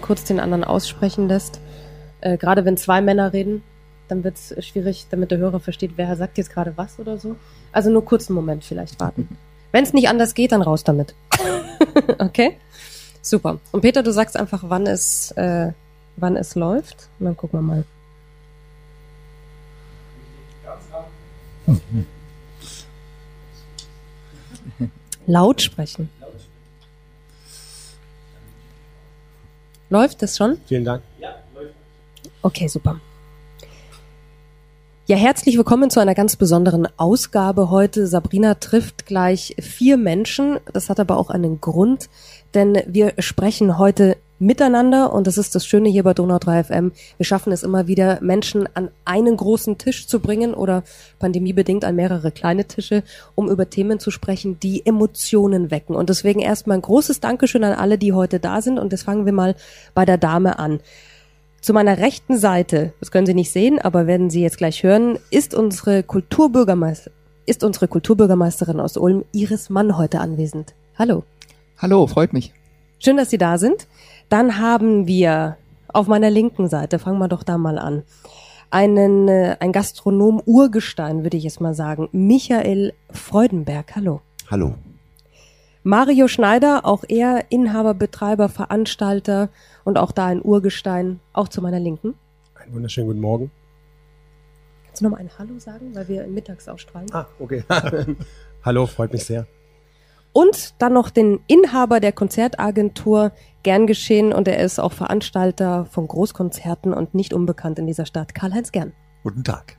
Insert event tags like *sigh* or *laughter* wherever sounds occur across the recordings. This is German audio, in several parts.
kurz den anderen aussprechen lässt. Äh, gerade wenn zwei Männer reden, dann wird es schwierig, damit der Hörer versteht, wer sagt jetzt gerade was oder so. Also nur kurz einen Moment vielleicht warten. *laughs* Wenn es nicht anders geht, dann raus damit. *laughs* okay? Super. Und Peter, du sagst einfach, wann es, äh, wann es läuft. Und dann gucken wir mal. Laut sprechen. Läuft es schon? Vielen Dank. Okay, super. Ja, herzlich willkommen zu einer ganz besonderen Ausgabe heute. Sabrina trifft gleich vier Menschen. Das hat aber auch einen Grund, denn wir sprechen heute miteinander und das ist das Schöne hier bei Donau 3 FM. Wir schaffen es immer wieder, Menschen an einen großen Tisch zu bringen oder pandemiebedingt an mehrere kleine Tische, um über Themen zu sprechen, die Emotionen wecken. Und deswegen erstmal ein großes Dankeschön an alle, die heute da sind und jetzt fangen wir mal bei der Dame an. Zu meiner rechten Seite, das können Sie nicht sehen, aber werden Sie jetzt gleich hören, ist unsere Kulturbürgermeister, ist unsere Kulturbürgermeisterin aus Ulm, Iris Mann, heute anwesend. Hallo. Hallo, freut mich. Schön, dass Sie da sind. Dann haben wir auf meiner linken Seite, fangen wir doch da mal an, einen, äh, ein Gastronom Urgestein, würde ich jetzt mal sagen, Michael Freudenberg. Hallo. Hallo. Mario Schneider, auch er Inhaber, Betreiber, Veranstalter und auch da ein Urgestein, auch zu meiner Linken. Einen wunderschönen guten Morgen. Kannst du noch mal ein Hallo sagen, weil wir mittags ausstrahlen? Ah, okay. *laughs* Hallo, freut mich sehr. Und dann noch den Inhaber der Konzertagentur Gern geschehen und er ist auch Veranstalter von Großkonzerten und nicht unbekannt in dieser Stadt, Karl-Heinz Gern. Guten Tag.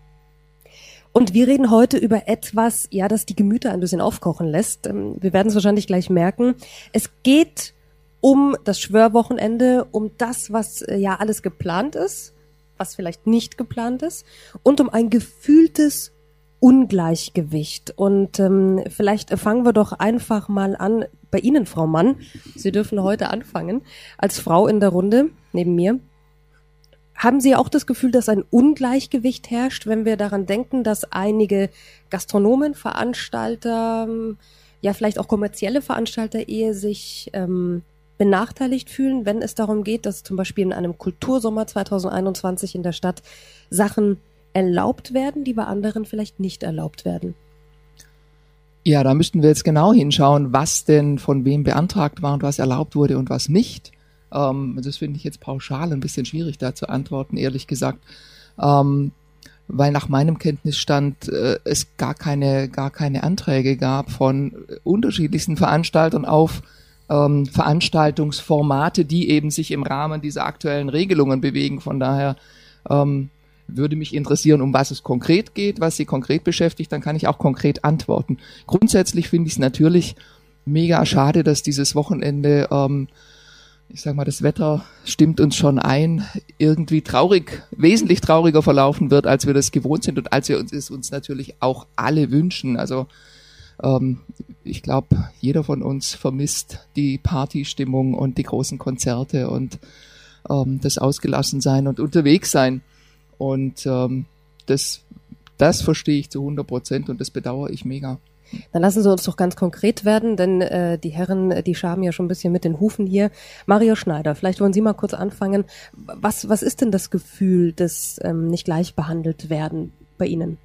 Und wir reden heute über etwas, ja, das die Gemüter ein bisschen aufkochen lässt. Ähm, wir werden es wahrscheinlich gleich merken. Es geht um das Schwörwochenende, um das, was äh, ja alles geplant ist, was vielleicht nicht geplant ist, und um ein gefühltes Ungleichgewicht. Und ähm, vielleicht fangen wir doch einfach mal an bei Ihnen, Frau Mann. Sie dürfen heute anfangen. Als Frau in der Runde neben mir. Haben Sie auch das Gefühl, dass ein Ungleichgewicht herrscht, wenn wir daran denken, dass einige Gastronomen, Veranstalter, ähm, ja vielleicht auch kommerzielle Veranstalter eher sich ähm, benachteiligt fühlen, wenn es darum geht, dass zum Beispiel in einem Kultursommer 2021 in der Stadt Sachen erlaubt werden, die bei anderen vielleicht nicht erlaubt werden? Ja, da müssten wir jetzt genau hinschauen, was denn von wem beantragt war und was erlaubt wurde und was nicht. Ähm, das finde ich jetzt pauschal ein bisschen schwierig da zu antworten, ehrlich gesagt. Ähm, weil nach meinem Kenntnisstand äh, es gar keine, gar keine Anträge gab von unterschiedlichsten Veranstaltern auf ähm, Veranstaltungsformate, die eben sich im Rahmen dieser aktuellen Regelungen bewegen. Von daher ähm, würde mich interessieren, um was es konkret geht, was Sie konkret beschäftigt, dann kann ich auch konkret antworten. Grundsätzlich finde ich es natürlich mega schade, dass dieses Wochenende, ähm, ich sag mal, das Wetter stimmt uns schon ein, irgendwie traurig, wesentlich trauriger verlaufen wird, als wir das gewohnt sind und als wir uns es uns natürlich auch alle wünschen. Also ähm, ich glaube, jeder von uns vermisst die Partystimmung und die großen Konzerte und ähm, das Ausgelassensein und unterwegs sein. Und ähm, das, das verstehe ich zu 100 Prozent und das bedauere ich mega. Dann lassen Sie uns doch ganz konkret werden, denn äh, die Herren, die schaben ja schon ein bisschen mit den Hufen hier. Mario Schneider, vielleicht wollen Sie mal kurz anfangen. Was, was ist denn das Gefühl des ähm, nicht gleich behandelt werden bei Ihnen?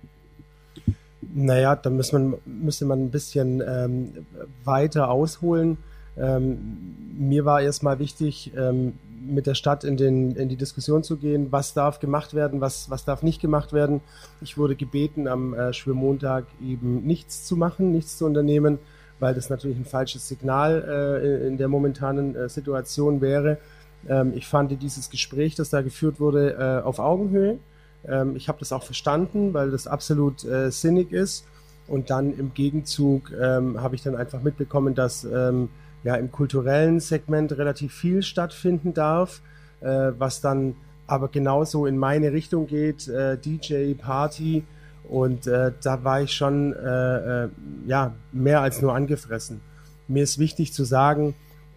Naja, da muss man, müsste man ein bisschen ähm, weiter ausholen. Ähm, mir war erstmal wichtig, ähm, mit der Stadt in, den, in die Diskussion zu gehen, was darf gemacht werden, was, was darf nicht gemacht werden. Ich wurde gebeten, am äh, Schwimmmontag eben nichts zu machen, nichts zu unternehmen, weil das natürlich ein falsches Signal äh, in der momentanen äh, Situation wäre. Ähm, ich fand dieses Gespräch, das da geführt wurde, äh, auf Augenhöhe. Ähm, ich habe das auch verstanden, weil das absolut äh, sinnig ist. Und dann im Gegenzug ähm, habe ich dann einfach mitbekommen, dass ähm, ja im kulturellen Segment relativ viel stattfinden darf, äh, was dann aber genauso in meine Richtung geht, äh, DJ, Party. Und äh, da war ich schon äh, äh, ja mehr als nur angefressen. Mir ist wichtig zu sagen,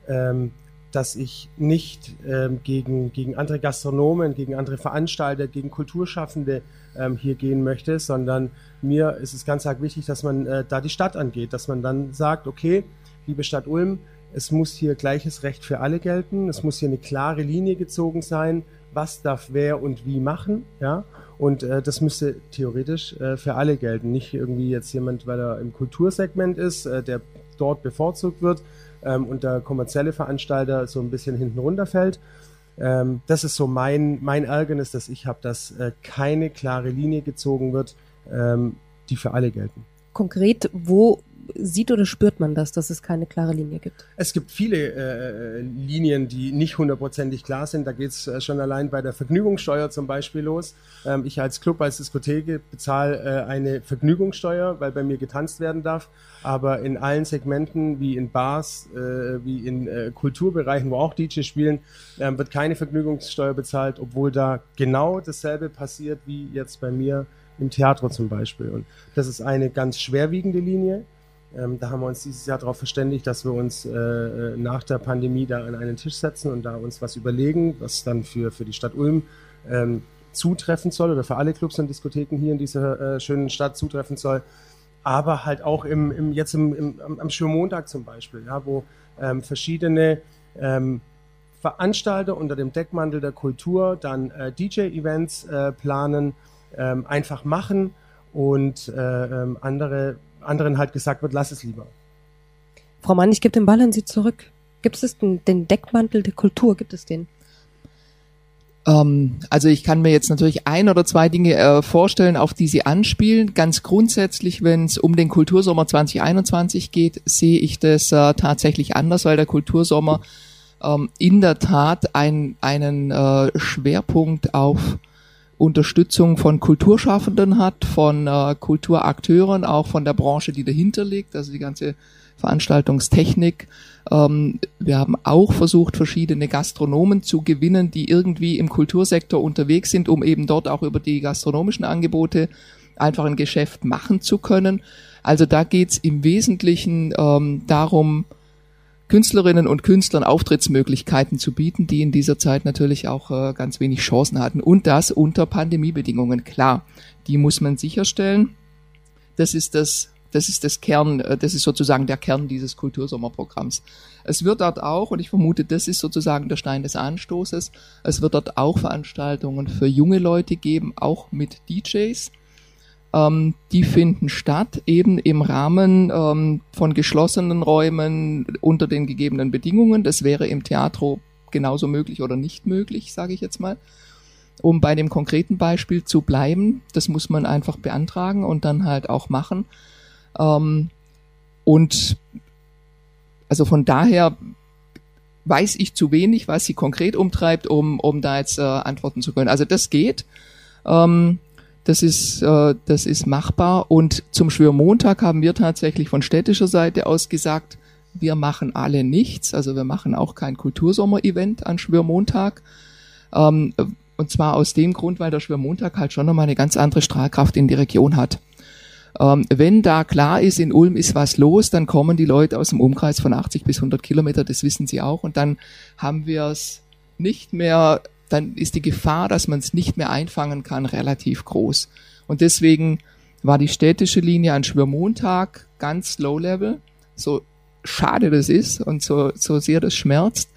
ähm, dass ich nicht ähm, gegen, gegen andere Gastronomen, gegen andere Veranstalter, gegen Kulturschaffende ähm, hier gehen möchte, sondern mir ist es ganz arg wichtig, dass man äh, da die Stadt angeht, dass man dann sagt, okay, liebe Stadt Ulm, es muss hier gleiches Recht für alle gelten, es muss hier eine klare Linie gezogen sein, was darf wer und wie machen, ja. Und äh, das müsste theoretisch äh, für alle gelten. Nicht irgendwie jetzt jemand, weil er im Kultursegment ist, äh, der dort bevorzugt wird ähm, und der kommerzielle Veranstalter so ein bisschen hinten runterfällt. Ähm, das ist so mein, mein Ärgernis, dass ich habe, dass äh, keine klare Linie gezogen wird, ähm, die für alle gelten. Konkret, wo sieht oder spürt man das, dass es keine klare Linie gibt? Es gibt viele äh, Linien, die nicht hundertprozentig klar sind. Da geht es äh, schon allein bei der Vergnügungssteuer zum Beispiel los. Ähm, ich als Club, als Diskotheke bezahle äh, eine Vergnügungssteuer, weil bei mir getanzt werden darf. Aber in allen Segmenten, wie in Bars, äh, wie in äh, Kulturbereichen, wo auch DJs spielen, ähm, wird keine Vergnügungssteuer bezahlt, obwohl da genau dasselbe passiert wie jetzt bei mir im Theater zum Beispiel. Und das ist eine ganz schwerwiegende Linie. Ähm, da haben wir uns dieses Jahr darauf verständigt, dass wir uns äh, äh, nach der Pandemie da an einen Tisch setzen und da uns was überlegen, was dann für, für die Stadt Ulm ähm, zutreffen soll oder für alle Clubs und Diskotheken hier in dieser äh, schönen Stadt zutreffen soll. Aber halt auch im, im, jetzt im, im, am Schürmontag zum Beispiel, ja, wo ähm, verschiedene ähm, Veranstalter unter dem Deckmantel der Kultur dann äh, DJ-Events äh, planen, ähm, einfach machen und äh, ähm, andere anderen halt gesagt wird, lass es lieber. Frau Mann, ich gebe den Ball an Sie zurück. Gibt es den, den Deckmantel der Kultur? Gibt es den? Ähm, also ich kann mir jetzt natürlich ein oder zwei Dinge äh, vorstellen, auf die Sie anspielen. Ganz grundsätzlich, wenn es um den Kultursommer 2021 geht, sehe ich das äh, tatsächlich anders, weil der Kultursommer ähm, in der Tat ein, einen äh, Schwerpunkt auf Unterstützung von Kulturschaffenden hat, von äh, Kulturakteuren, auch von der Branche, die dahinter liegt, also die ganze Veranstaltungstechnik. Ähm, wir haben auch versucht, verschiedene Gastronomen zu gewinnen, die irgendwie im Kultursektor unterwegs sind, um eben dort auch über die gastronomischen Angebote einfach ein Geschäft machen zu können. Also da geht's im Wesentlichen ähm, darum, Künstlerinnen und Künstlern Auftrittsmöglichkeiten zu bieten, die in dieser Zeit natürlich auch äh, ganz wenig Chancen hatten. Und das unter Pandemiebedingungen. Klar, die muss man sicherstellen. Das ist das, das ist das Kern, äh, das ist sozusagen der Kern dieses Kultursommerprogramms. Es wird dort auch, und ich vermute, das ist sozusagen der Stein des Anstoßes, es wird dort auch Veranstaltungen für junge Leute geben, auch mit DJs ähm, die finden statt, eben im Rahmen ähm, von geschlossenen Räumen unter den gegebenen Bedingungen. Das wäre im Theatro genauso möglich oder nicht möglich, sage ich jetzt mal. Um bei dem konkreten Beispiel zu bleiben, das muss man einfach beantragen und dann halt auch machen. Ähm, und also von daher weiß ich zu wenig, was sie konkret umtreibt, um, um da jetzt äh, antworten zu können. Also das geht. Ähm, das ist, äh, das ist machbar. Und zum Schwörmontag haben wir tatsächlich von städtischer Seite aus gesagt, wir machen alle nichts. Also wir machen auch kein Kultursommer-Event an Schwörmontag. Ähm, und zwar aus dem Grund, weil der Schwörmontag halt schon nochmal eine ganz andere Strahlkraft in die Region hat. Ähm, wenn da klar ist, in Ulm ist was los, dann kommen die Leute aus dem Umkreis von 80 bis 100 Kilometer, das wissen sie auch. Und dann haben wir es nicht mehr dann ist die Gefahr, dass man es nicht mehr einfangen kann, relativ groß. Und deswegen war die städtische Linie an Schwörmontag ganz low level, so schade das ist und so, so sehr das schmerzt.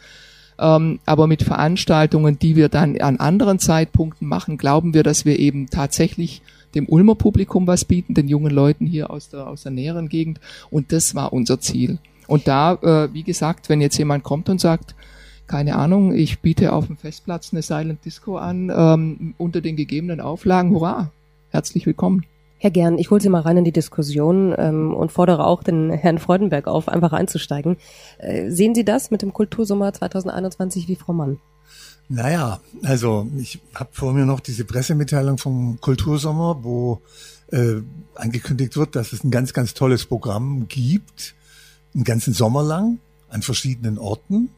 Ähm, aber mit Veranstaltungen, die wir dann an anderen Zeitpunkten machen, glauben wir, dass wir eben tatsächlich dem Ulmer Publikum was bieten, den jungen Leuten hier aus der, aus der näheren Gegend. Und das war unser Ziel. Und da, äh, wie gesagt, wenn jetzt jemand kommt und sagt, keine Ahnung, ich biete auf dem Festplatz eine Silent Disco an, ähm, unter den gegebenen Auflagen. Hurra! Herzlich willkommen. Herr Gern, ich hole Sie mal rein in die Diskussion ähm, und fordere auch den Herrn Freudenberg auf, einfach einzusteigen. Äh, sehen Sie das mit dem Kultursommer 2021 wie Frau Mann? Naja, also ich habe vor mir noch diese Pressemitteilung vom Kultursommer, wo äh, angekündigt wird, dass es ein ganz, ganz tolles Programm gibt, einen ganzen Sommer lang an verschiedenen Orten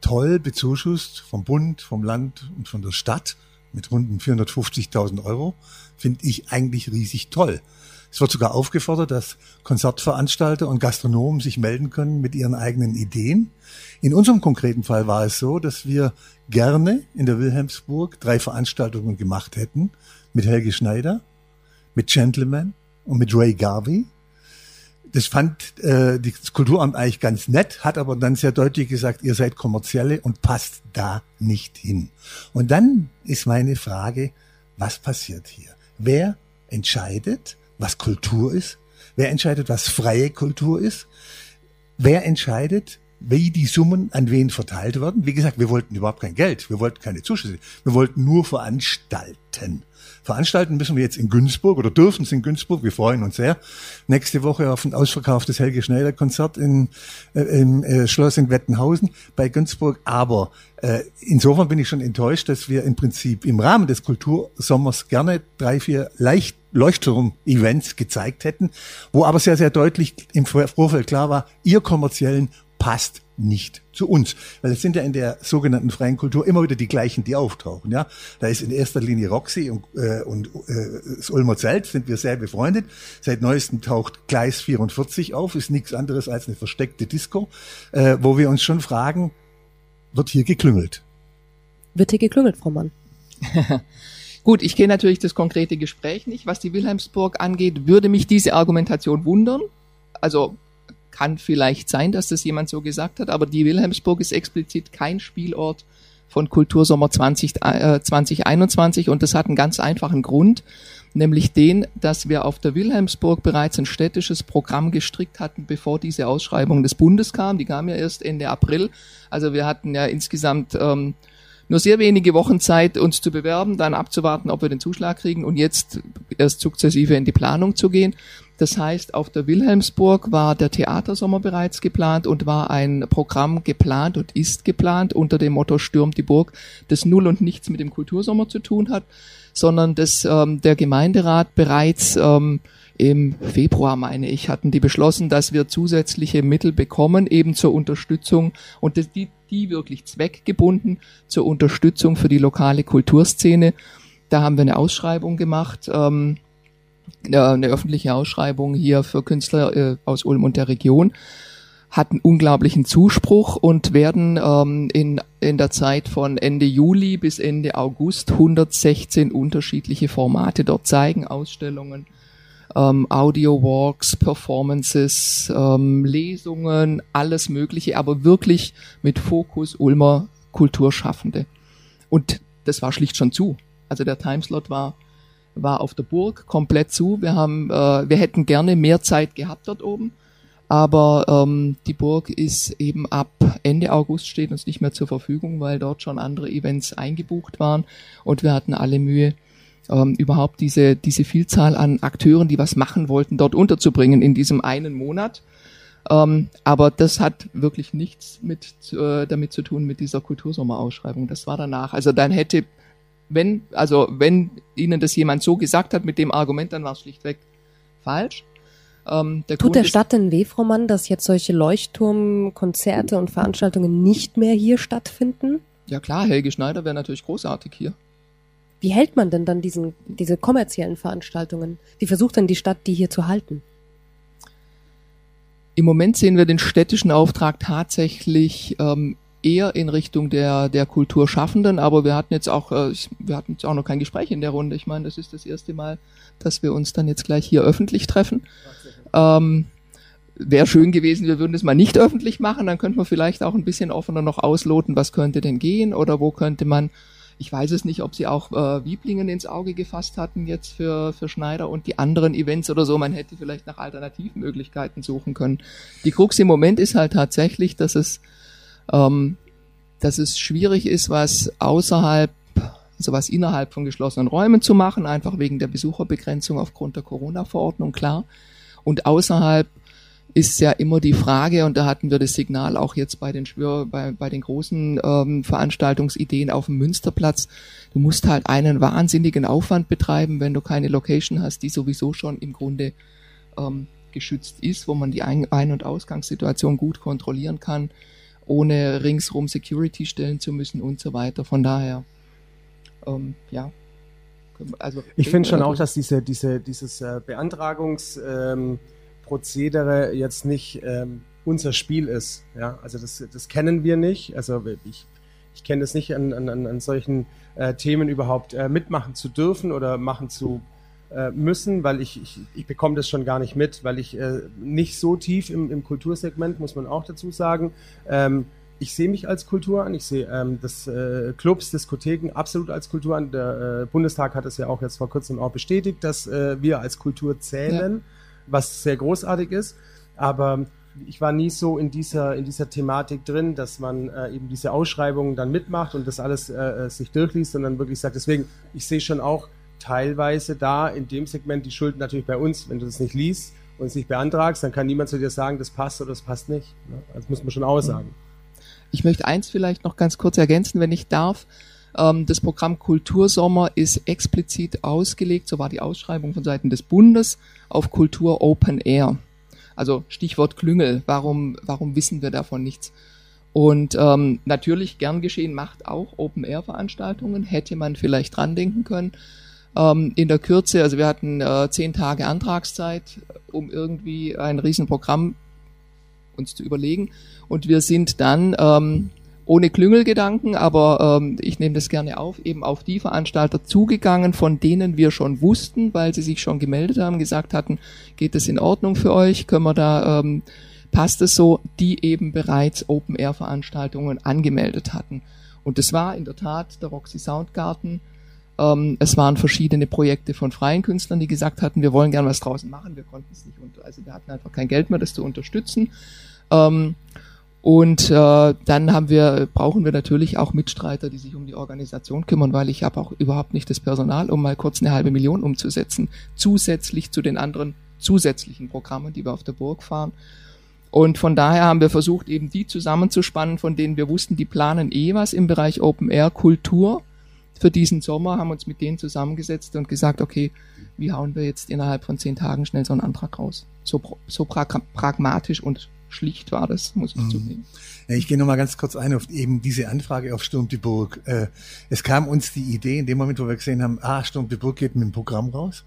toll bezuschusst vom Bund, vom Land und von der Stadt mit runden 450.000 Euro, finde ich eigentlich riesig toll. Es wird sogar aufgefordert, dass Konzertveranstalter und Gastronomen sich melden können mit ihren eigenen Ideen. In unserem konkreten Fall war es so, dass wir gerne in der Wilhelmsburg drei Veranstaltungen gemacht hätten mit Helge Schneider, mit Gentleman und mit Ray Garvey. Das fand äh, das Kulturamt eigentlich ganz nett, hat aber dann sehr deutlich gesagt, ihr seid kommerzielle und passt da nicht hin. Und dann ist meine Frage, was passiert hier? Wer entscheidet, was Kultur ist? Wer entscheidet, was freie Kultur ist? Wer entscheidet, wie die Summen an wen verteilt werden? Wie gesagt, wir wollten überhaupt kein Geld, wir wollten keine Zuschüsse, wir wollten nur veranstalten. Veranstalten müssen wir jetzt in Günzburg oder dürfen es in Günzburg. Wir freuen uns sehr. Nächste Woche auf ein ausverkauftes Helge Schneider Konzert in, äh, im äh, Schloss in Wettenhausen bei Günzburg. Aber äh, insofern bin ich schon enttäuscht, dass wir im Prinzip im Rahmen des Kultursommers gerne drei, vier leicht Leuchtturm-Events gezeigt hätten, wo aber sehr, sehr deutlich im Vorfeld klar war, ihr kommerziellen passt nicht zu uns. Weil es sind ja in der sogenannten freien Kultur immer wieder die gleichen, die auftauchen. Ja, Da ist in erster Linie Roxy und, äh, und äh, das Ulmer Zelt, sind wir sehr befreundet. Seit neuestem taucht Gleis 44 auf, ist nichts anderes als eine versteckte Disco, äh, wo wir uns schon fragen, wird hier geklüngelt? Wird hier geklüngelt, Frau Mann? *laughs* Gut, ich kenne natürlich das konkrete Gespräch nicht. Was die Wilhelmsburg angeht, würde mich diese Argumentation wundern. Also kann vielleicht sein, dass das jemand so gesagt hat, aber die Wilhelmsburg ist explizit kein Spielort von Kultursommer 20, äh, 2021 und das hat einen ganz einfachen Grund, nämlich den, dass wir auf der Wilhelmsburg bereits ein städtisches Programm gestrickt hatten, bevor diese Ausschreibung des Bundes kam. Die kam ja erst Ende April. Also wir hatten ja insgesamt ähm, nur sehr wenige Wochen Zeit, uns zu bewerben, dann abzuwarten, ob wir den Zuschlag kriegen und jetzt erst sukzessive in die Planung zu gehen. Das heißt, auf der Wilhelmsburg war der Theatersommer bereits geplant und war ein Programm geplant und ist geplant unter dem Motto Stürmt die Burg, das null und nichts mit dem Kultursommer zu tun hat, sondern dass ähm, der Gemeinderat bereits ähm, im Februar, meine ich, hatten die beschlossen, dass wir zusätzliche Mittel bekommen, eben zur Unterstützung und das, die, die wirklich zweckgebunden zur Unterstützung für die lokale Kulturszene. Da haben wir eine Ausschreibung gemacht. Ähm, eine öffentliche Ausschreibung hier für Künstler äh, aus Ulm und der Region, hatten unglaublichen Zuspruch und werden ähm, in, in der Zeit von Ende Juli bis Ende August 116 unterschiedliche Formate dort zeigen, Ausstellungen, ähm, Audio-Walks, Performances, ähm, Lesungen, alles Mögliche, aber wirklich mit Fokus Ulmer Kulturschaffende. Und das war schlicht schon zu. Also der Timeslot war war auf der Burg komplett zu. Wir haben, äh, wir hätten gerne mehr Zeit gehabt dort oben, aber ähm, die Burg ist eben ab Ende August steht uns nicht mehr zur Verfügung, weil dort schon andere Events eingebucht waren und wir hatten alle Mühe, ähm, überhaupt diese diese Vielzahl an Akteuren, die was machen wollten, dort unterzubringen in diesem einen Monat. Ähm, aber das hat wirklich nichts mit äh, damit zu tun mit dieser Kultursommerausschreibung. Das war danach. Also dann hätte wenn, also wenn Ihnen das jemand so gesagt hat mit dem Argument, dann war es schlichtweg falsch. Ähm, der Tut Grund der Stadt denn weh, Frau Mann, dass jetzt solche Leuchtturmkonzerte und Veranstaltungen nicht mehr hier stattfinden? Ja klar, Helge Schneider wäre natürlich großartig hier. Wie hält man denn dann diesen, diese kommerziellen Veranstaltungen? Wie versucht denn die Stadt, die hier zu halten? Im Moment sehen wir den städtischen Auftrag tatsächlich ähm, eher in Richtung der, der Kulturschaffenden, aber wir hatten jetzt auch, äh, wir hatten jetzt auch noch kein Gespräch in der Runde. Ich meine, das ist das erste Mal, dass wir uns dann jetzt gleich hier öffentlich treffen. Ähm, Wäre schön gewesen, wir würden das mal nicht öffentlich machen, dann könnte man vielleicht auch ein bisschen offener noch ausloten, was könnte denn gehen oder wo könnte man, ich weiß es nicht, ob sie auch äh, Wieblingen ins Auge gefasst hatten jetzt für, für Schneider und die anderen Events oder so, man hätte vielleicht nach Alternativmöglichkeiten suchen können. Die Krux im Moment ist halt tatsächlich, dass es ähm, dass es schwierig ist, was außerhalb, also was innerhalb von geschlossenen Räumen zu machen, einfach wegen der Besucherbegrenzung aufgrund der Corona-Verordnung, klar. Und außerhalb ist ja immer die Frage, und da hatten wir das Signal auch jetzt bei den Schwör, bei, bei den großen ähm, Veranstaltungsideen auf dem Münsterplatz, du musst halt einen wahnsinnigen Aufwand betreiben, wenn du keine Location hast, die sowieso schon im Grunde ähm, geschützt ist, wo man die Ein-, Ein und Ausgangssituation gut kontrollieren kann ohne ringsrum Security stellen zu müssen und so weiter. Von daher, ähm, ja. Also, ich finde schon auch, dass diese, diese, dieses äh, Beantragungsprozedere ähm, jetzt nicht ähm, unser Spiel ist. Ja, also das, das kennen wir nicht. Also ich, ich kenne es nicht an, an, an solchen äh, Themen überhaupt äh, mitmachen zu dürfen oder machen zu äh, müssen, weil ich, ich, ich bekomme das schon gar nicht mit, weil ich äh, nicht so tief im, im Kultursegment, muss man auch dazu sagen. Ähm, ich sehe mich als Kultur an, ich sehe ähm, das äh, Clubs, Diskotheken absolut als Kultur an. Der äh, Bundestag hat es ja auch jetzt vor kurzem auch bestätigt, dass äh, wir als Kultur zählen, ja. was sehr großartig ist. Aber ich war nie so in dieser, in dieser Thematik drin, dass man äh, eben diese Ausschreibungen dann mitmacht und das alles äh, äh sich durchliest und dann wirklich sagt, deswegen, ich sehe schon auch teilweise da in dem Segment die Schuld natürlich bei uns, wenn du das nicht liest und es nicht beantragst, dann kann niemand zu dir sagen, das passt oder das passt nicht. Ne? Das muss man schon aussagen. Ich möchte eins vielleicht noch ganz kurz ergänzen, wenn ich darf. Ähm, das Programm Kultursommer ist explizit ausgelegt, so war die Ausschreibung von Seiten des Bundes, auf Kultur Open Air. Also Stichwort Klüngel, warum, warum wissen wir davon nichts? Und ähm, natürlich gern geschehen macht auch Open-Air-Veranstaltungen, hätte man vielleicht dran denken können. Ähm, in der Kürze, also wir hatten äh, zehn Tage Antragszeit, um irgendwie ein Riesenprogramm uns zu überlegen. Und wir sind dann ähm, ohne Klüngelgedanken, aber ähm, ich nehme das gerne auf, eben auf die Veranstalter zugegangen, von denen wir schon wussten, weil sie sich schon gemeldet haben, gesagt hatten, geht das in Ordnung für euch, können wir da, ähm, passt es so, die eben bereits Open-Air-Veranstaltungen angemeldet hatten. Und das war in der Tat der Roxy Soundgarten, ähm, es waren verschiedene Projekte von freien Künstlern, die gesagt hatten, wir wollen gerne was draußen machen, wir konnten es nicht unter, also wir hatten einfach kein Geld mehr, das zu unterstützen. Ähm, und äh, dann haben wir, brauchen wir natürlich auch Mitstreiter, die sich um die Organisation kümmern, weil ich habe auch überhaupt nicht das Personal, um mal kurz eine halbe Million umzusetzen, zusätzlich zu den anderen zusätzlichen Programmen, die wir auf der Burg fahren. Und von daher haben wir versucht, eben die zusammenzuspannen, von denen wir wussten, die planen eh was im Bereich Open Air Kultur für diesen Sommer, haben uns mit denen zusammengesetzt und gesagt, okay, wie hauen wir jetzt innerhalb von zehn Tagen schnell so einen Antrag raus? So, so pra pragmatisch und schlicht war das, muss ich mhm. zugeben. Ja, ich gehe nochmal ganz kurz ein auf eben diese Anfrage auf Sturm die Burg. Äh, es kam uns die Idee in dem Moment, wo wir gesehen haben, ah, Sturm die Burg geht mit dem Programm raus.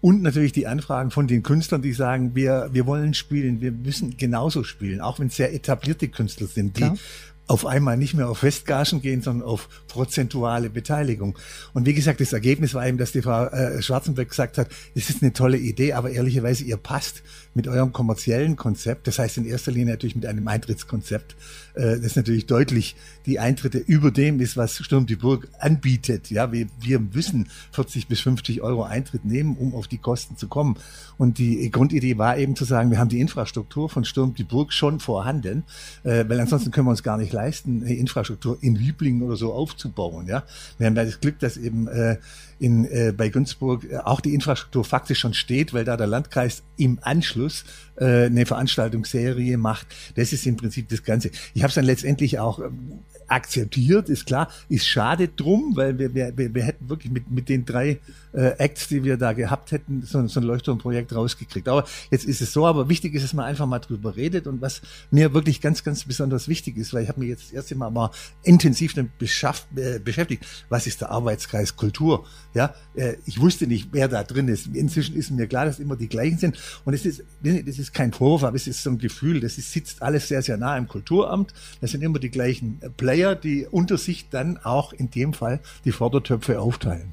Und natürlich die Anfragen von den Künstlern, die sagen, wir, wir wollen spielen, wir müssen genauso spielen, auch wenn es sehr etablierte Künstler sind, die Klar auf einmal nicht mehr auf Festgagen gehen, sondern auf prozentuale Beteiligung. Und wie gesagt, das Ergebnis war eben, dass die Frau äh, Schwarzenberg gesagt hat, es ist eine tolle Idee, aber ehrlicherweise ihr passt mit eurem kommerziellen Konzept, das heißt in erster Linie natürlich mit einem Eintrittskonzept, äh, das natürlich deutlich die Eintritte über dem ist, was Sturm die Burg anbietet. Ja, wir, wir müssen 40 bis 50 Euro Eintritt nehmen, um auf die Kosten zu kommen. Und die Grundidee war eben zu sagen, wir haben die Infrastruktur von Sturm die Burg schon vorhanden, äh, weil ansonsten können wir uns gar nicht leisten, eine Infrastruktur in Hüblingen oder so aufzubauen. Ja, wir haben das Glück, dass eben äh, in, äh, bei Günzburg äh, auch die Infrastruktur faktisch schon steht, weil da der Landkreis im Anschluss äh, eine Veranstaltungsserie macht. Das ist im Prinzip das Ganze. Ich habe es dann letztendlich auch ähm, akzeptiert, ist klar, ist schade drum, weil wir, wir, wir hätten wirklich mit, mit den drei äh, Acts, die wir da gehabt hätten, so, so ein Leuchtturmprojekt rausgekriegt. Aber jetzt ist es so, aber wichtig ist, dass man einfach mal drüber redet und was mir wirklich ganz, ganz besonders wichtig ist, weil ich habe mir jetzt das erste Mal mal intensiv damit äh, beschäftigt, was ist der Arbeitskreis Kultur? Ja, äh, ich wusste nicht, wer da drin ist. Inzwischen ist mir klar, dass immer die gleichen sind und es ist, das ist kein Vorwurf, aber es ist so ein Gefühl, das ist, sitzt alles sehr, sehr nah im Kulturamt. Das sind immer die gleichen Player, die unter sich dann auch in dem Fall die Vordertöpfe aufteilen.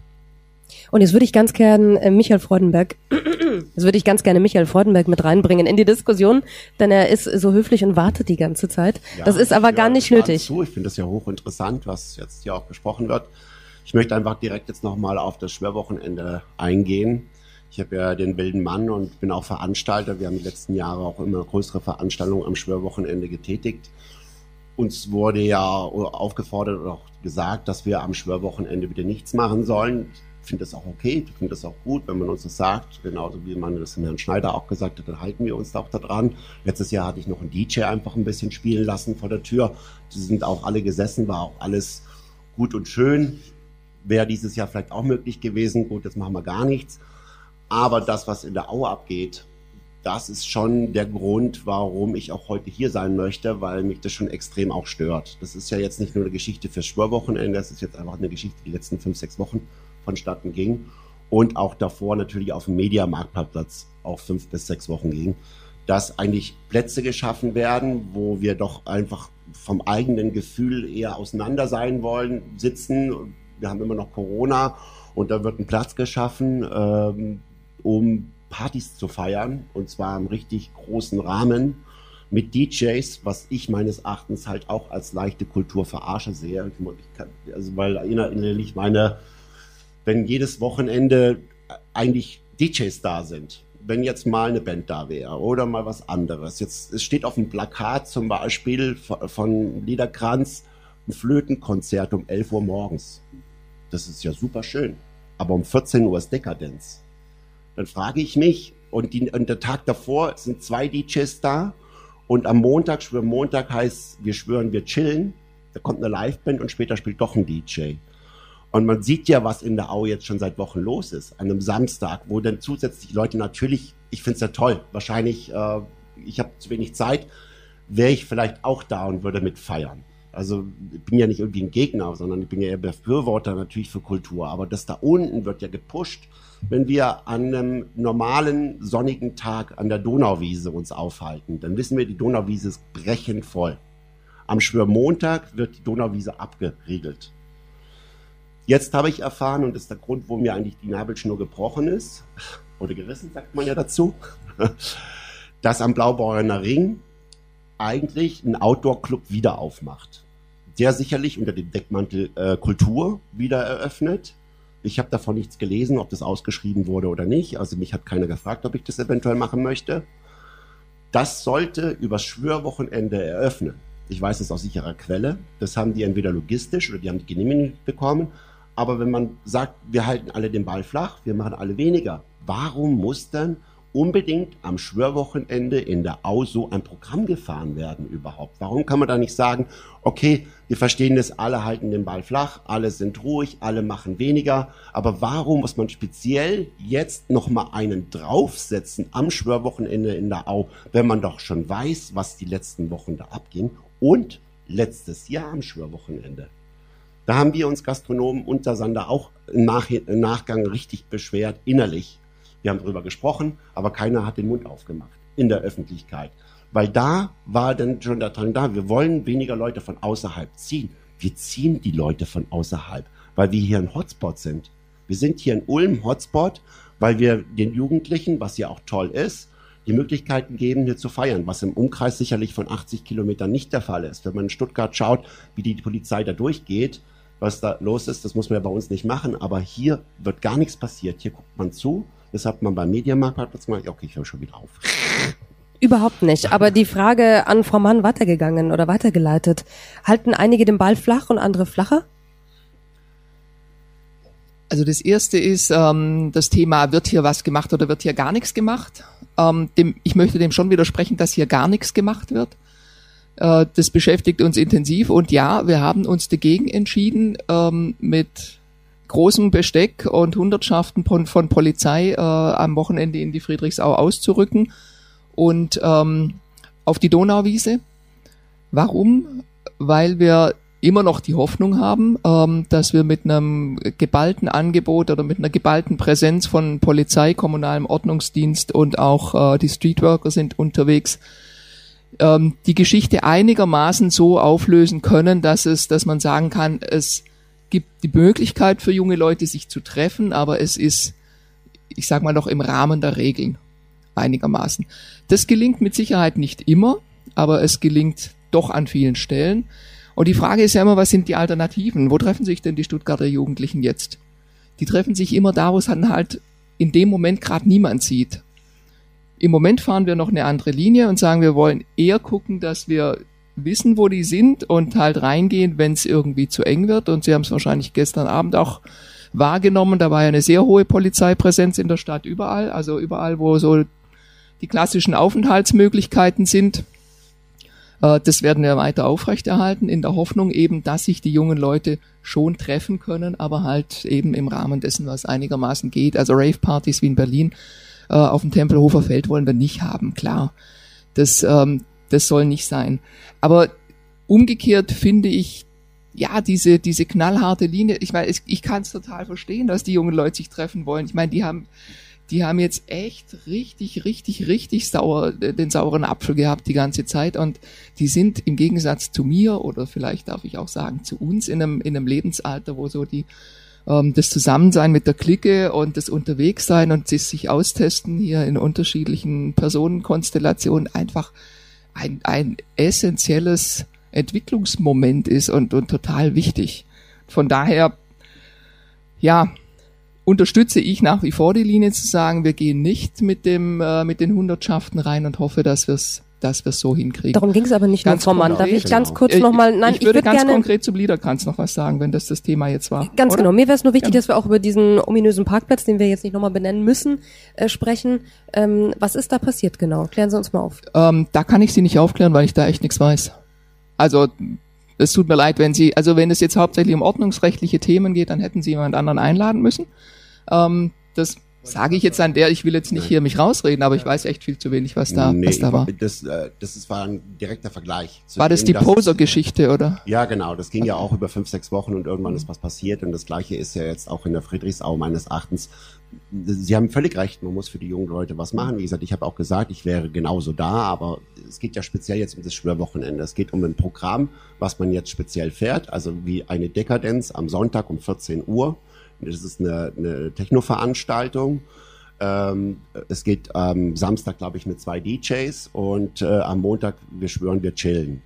Und jetzt würde ich ganz gern äh, Michael Freudenberg, *clears throat* jetzt würde ich ganz gerne Michael Freudenberg mit reinbringen in die Diskussion, denn er ist so höflich und wartet die ganze Zeit. Ja, das ist aber gar nicht nötig. Zu. Ich finde das ja hochinteressant, was jetzt hier auch besprochen wird. Ich möchte einfach direkt jetzt nochmal auf das Schwerwochenende eingehen. Ich habe ja den wilden Mann und bin auch Veranstalter. Wir haben die letzten Jahre auch immer größere Veranstaltungen am Schwörwochenende getätigt. Uns wurde ja aufgefordert oder auch gesagt, dass wir am Schwörwochenende bitte nichts machen sollen finde das auch okay, ich finde das auch gut, wenn man uns das sagt, genauso wie man das dem Herrn Schneider auch gesagt hat, dann halten wir uns da auch da dran. Letztes Jahr hatte ich noch einen DJ einfach ein bisschen spielen lassen vor der Tür. Die sind auch alle gesessen, war auch alles gut und schön. Wäre dieses Jahr vielleicht auch möglich gewesen. Gut, jetzt machen wir gar nichts. Aber das, was in der Au abgeht, das ist schon der Grund, warum ich auch heute hier sein möchte, weil mich das schon extrem auch stört. Das ist ja jetzt nicht nur eine Geschichte fürs Schwörwochenende, das ist jetzt einfach eine Geschichte die letzten fünf, sechs Wochen vonstatten ging und auch davor natürlich auf dem Mediamarktplatz auch fünf bis sechs Wochen ging, dass eigentlich Plätze geschaffen werden, wo wir doch einfach vom eigenen Gefühl eher auseinander sein wollen, sitzen. Wir haben immer noch Corona und da wird ein Platz geschaffen, ähm, um Partys zu feiern und zwar im richtig großen Rahmen mit DJs, was ich meines Erachtens halt auch als leichte Kulturverarsche sehe. Kann, also weil innerlich meine, wenn jedes Wochenende eigentlich DJs da sind, wenn jetzt mal eine Band da wäre oder mal was anderes. Jetzt es steht auf dem Plakat zum Beispiel von Liederkranz ein Flötenkonzert um 11 Uhr morgens. Das ist ja super schön. Aber um 14 Uhr ist Dekadenz. Dann frage ich mich, und, die, und der Tag davor sind zwei DJs da und am Montag, schwören Montag heißt, wir schwören, wir chillen. Da kommt eine Liveband und später spielt doch ein DJ. Und man sieht ja, was in der Au jetzt schon seit Wochen los ist. An einem Samstag, wo dann zusätzlich Leute natürlich, ich finde es ja toll, wahrscheinlich, äh, ich habe zu wenig Zeit, wäre ich vielleicht auch da und würde mit feiern. Also ich bin ja nicht irgendwie ein Gegner, sondern ich bin ja eher Befürworter natürlich für Kultur. Aber das da unten wird ja gepusht, wenn wir an einem normalen sonnigen Tag an der Donauwiese uns aufhalten. Dann wissen wir, die Donauwiese ist brechend voll. Am Schwörmontag wird die Donauwiese abgeriegelt. Jetzt habe ich erfahren, und das ist der Grund, wo mir eigentlich die Nabelschnur gebrochen ist, oder gerissen, sagt man ja dazu, *laughs* dass am Blaubeurer Ring eigentlich ein Outdoor-Club wieder aufmacht. Der sicherlich unter dem Deckmantel äh, Kultur wieder eröffnet. Ich habe davon nichts gelesen, ob das ausgeschrieben wurde oder nicht. Also mich hat keiner gefragt, ob ich das eventuell machen möchte. Das sollte übers Schwörwochenende eröffnen. Ich weiß es aus sicherer Quelle. Das haben die entweder logistisch oder die haben die Genehmigung bekommen. Aber wenn man sagt, wir halten alle den Ball flach, wir machen alle weniger, warum muss dann unbedingt am Schwörwochenende in der Au so ein Programm gefahren werden überhaupt? Warum kann man da nicht sagen, okay, wir verstehen das, alle halten den Ball flach, alle sind ruhig, alle machen weniger, aber warum muss man speziell jetzt nochmal einen draufsetzen am Schwörwochenende in der Au, wenn man doch schon weiß, was die letzten Wochen da abging und letztes Jahr am Schwörwochenende? Da haben wir uns Gastronomen unter Sander auch im, Nach im Nachgang richtig beschwert, innerlich. Wir haben darüber gesprochen, aber keiner hat den Mund aufgemacht in der Öffentlichkeit. Weil da war dann schon der Drang da, wir wollen weniger Leute von außerhalb ziehen. Wir ziehen die Leute von außerhalb, weil wir hier ein Hotspot sind. Wir sind hier in Ulm Hotspot, weil wir den Jugendlichen, was ja auch toll ist, die Möglichkeiten geben, hier zu feiern, was im Umkreis sicherlich von 80 Kilometern nicht der Fall ist. Wenn man in Stuttgart schaut, wie die Polizei da durchgeht, was da los ist, das muss man ja bei uns nicht machen, aber hier wird gar nichts passiert. Hier guckt man zu, das hat man beim Mediamarktplatz gemacht. Okay, ich höre schon wieder auf. Überhaupt nicht. Aber die Frage an Frau Mann weitergegangen oder weitergeleitet. Halten einige den Ball flach und andere flacher? Also das erste ist ähm, das Thema, wird hier was gemacht oder wird hier gar nichts gemacht? Ähm, dem, ich möchte dem schon widersprechen, dass hier gar nichts gemacht wird. Äh, das beschäftigt uns intensiv und ja, wir haben uns dagegen entschieden, ähm, mit großem Besteck und Hundertschaften von, von Polizei äh, am Wochenende in die Friedrichsau auszurücken und ähm, auf die Donauwiese. Warum? Weil wir immer noch die Hoffnung haben, ähm, dass wir mit einem geballten Angebot oder mit einer geballten Präsenz von Polizei, kommunalem Ordnungsdienst und auch äh, die Streetworker sind unterwegs, ähm, die Geschichte einigermaßen so auflösen können, dass es, dass man sagen kann, es gibt die Möglichkeit für junge Leute, sich zu treffen, aber es ist, ich sag mal noch im Rahmen der Regeln einigermaßen. Das gelingt mit Sicherheit nicht immer, aber es gelingt doch an vielen Stellen. Und die Frage ist ja immer, was sind die Alternativen? Wo treffen sich denn die Stuttgarter Jugendlichen jetzt? Die treffen sich immer da, wo es halt in dem Moment gerade niemand sieht. Im Moment fahren wir noch eine andere Linie und sagen, wir wollen eher gucken, dass wir wissen, wo die sind und halt reingehen, wenn es irgendwie zu eng wird. Und Sie haben es wahrscheinlich gestern Abend auch wahrgenommen. Da war ja eine sehr hohe Polizeipräsenz in der Stadt überall, also überall, wo so die klassischen Aufenthaltsmöglichkeiten sind. Äh, das werden wir weiter aufrechterhalten, in der Hoffnung eben, dass sich die jungen Leute schon treffen können, aber halt eben im Rahmen dessen, was einigermaßen geht. Also Rave-Partys wie in Berlin äh, auf dem Tempelhofer Feld wollen wir nicht haben, klar. Das, ähm, das soll nicht sein. Aber umgekehrt finde ich, ja, diese, diese knallharte Linie, ich meine, ich kann es total verstehen, dass die jungen Leute sich treffen wollen. Ich meine, die haben, die haben jetzt echt richtig, richtig, richtig sauer, den sauren Apfel gehabt die ganze Zeit und die sind im Gegensatz zu mir oder vielleicht darf ich auch sagen zu uns in einem, in einem Lebensalter, wo so die ähm, das Zusammensein mit der Clique und das Unterwegssein und sich austesten hier in unterschiedlichen Personenkonstellationen einfach ein, ein essentielles Entwicklungsmoment ist und, und total wichtig. Von daher, ja, unterstütze ich nach wie vor die Linie zu sagen, wir gehen nicht mit dem äh, mit den Hundertschaften rein und hoffe, dass wir es dass wir es so hinkriegen. Darum ging es aber nicht Ganz nur, Mann. Darf ich genau. ganz kurz nochmal, nein, ich, ich würde würd ganz konkret zum Liederkranz noch was sagen, wenn das das Thema jetzt war. Ganz oder? genau. Mir wäre es nur wichtig, Ja. dass wir auch über diesen ominösen Parkplatz, den wir jetzt nicht nochmal benennen müssen, äh, sprechen. Ähm, was ist da passiert genau? Klären Sie uns mal auf. Ähm, da kann ich Sie nicht aufklären, weil ich da echt nichts weiß. Also es tut mir leid, wenn Sie, also wenn es jetzt hauptsächlich um ordnungsrechtliche Themen geht, dann hätten Sie jemand anderen einladen müssen. Ähm, das sage ich jetzt an der, ich will jetzt nicht hier mich rausreden, aber ich weiß echt viel zu wenig, was da, nee, was da war. Das, äh, das ist, war ein direkter Vergleich. zu War das dem, die dass- Poser-Geschichte, oder? Ja, genau. Das ging ja auch über fünf, sechs Wochen und irgendwann ist was passiert. Und das Gleiche ist ja jetzt auch in der Friedrichsau meines Erachtens. Sie haben völlig recht, man muss für die jungen Leute was machen. Wie gesagt, ich habe auch gesagt, ich wäre genauso da, aber es geht ja speziell jetzt um das Schwörwochenende. Es geht um ein Programm, was man jetzt speziell fährt, also wie eine Dekadenz am Sonntag um 14 Uhr. Das ist eine, eine Techno-Veranstaltung. Ähm, es geht am Samstag, glaube ich, mit zwei DJs und äh, am Montag, wir schwören, wir chillen.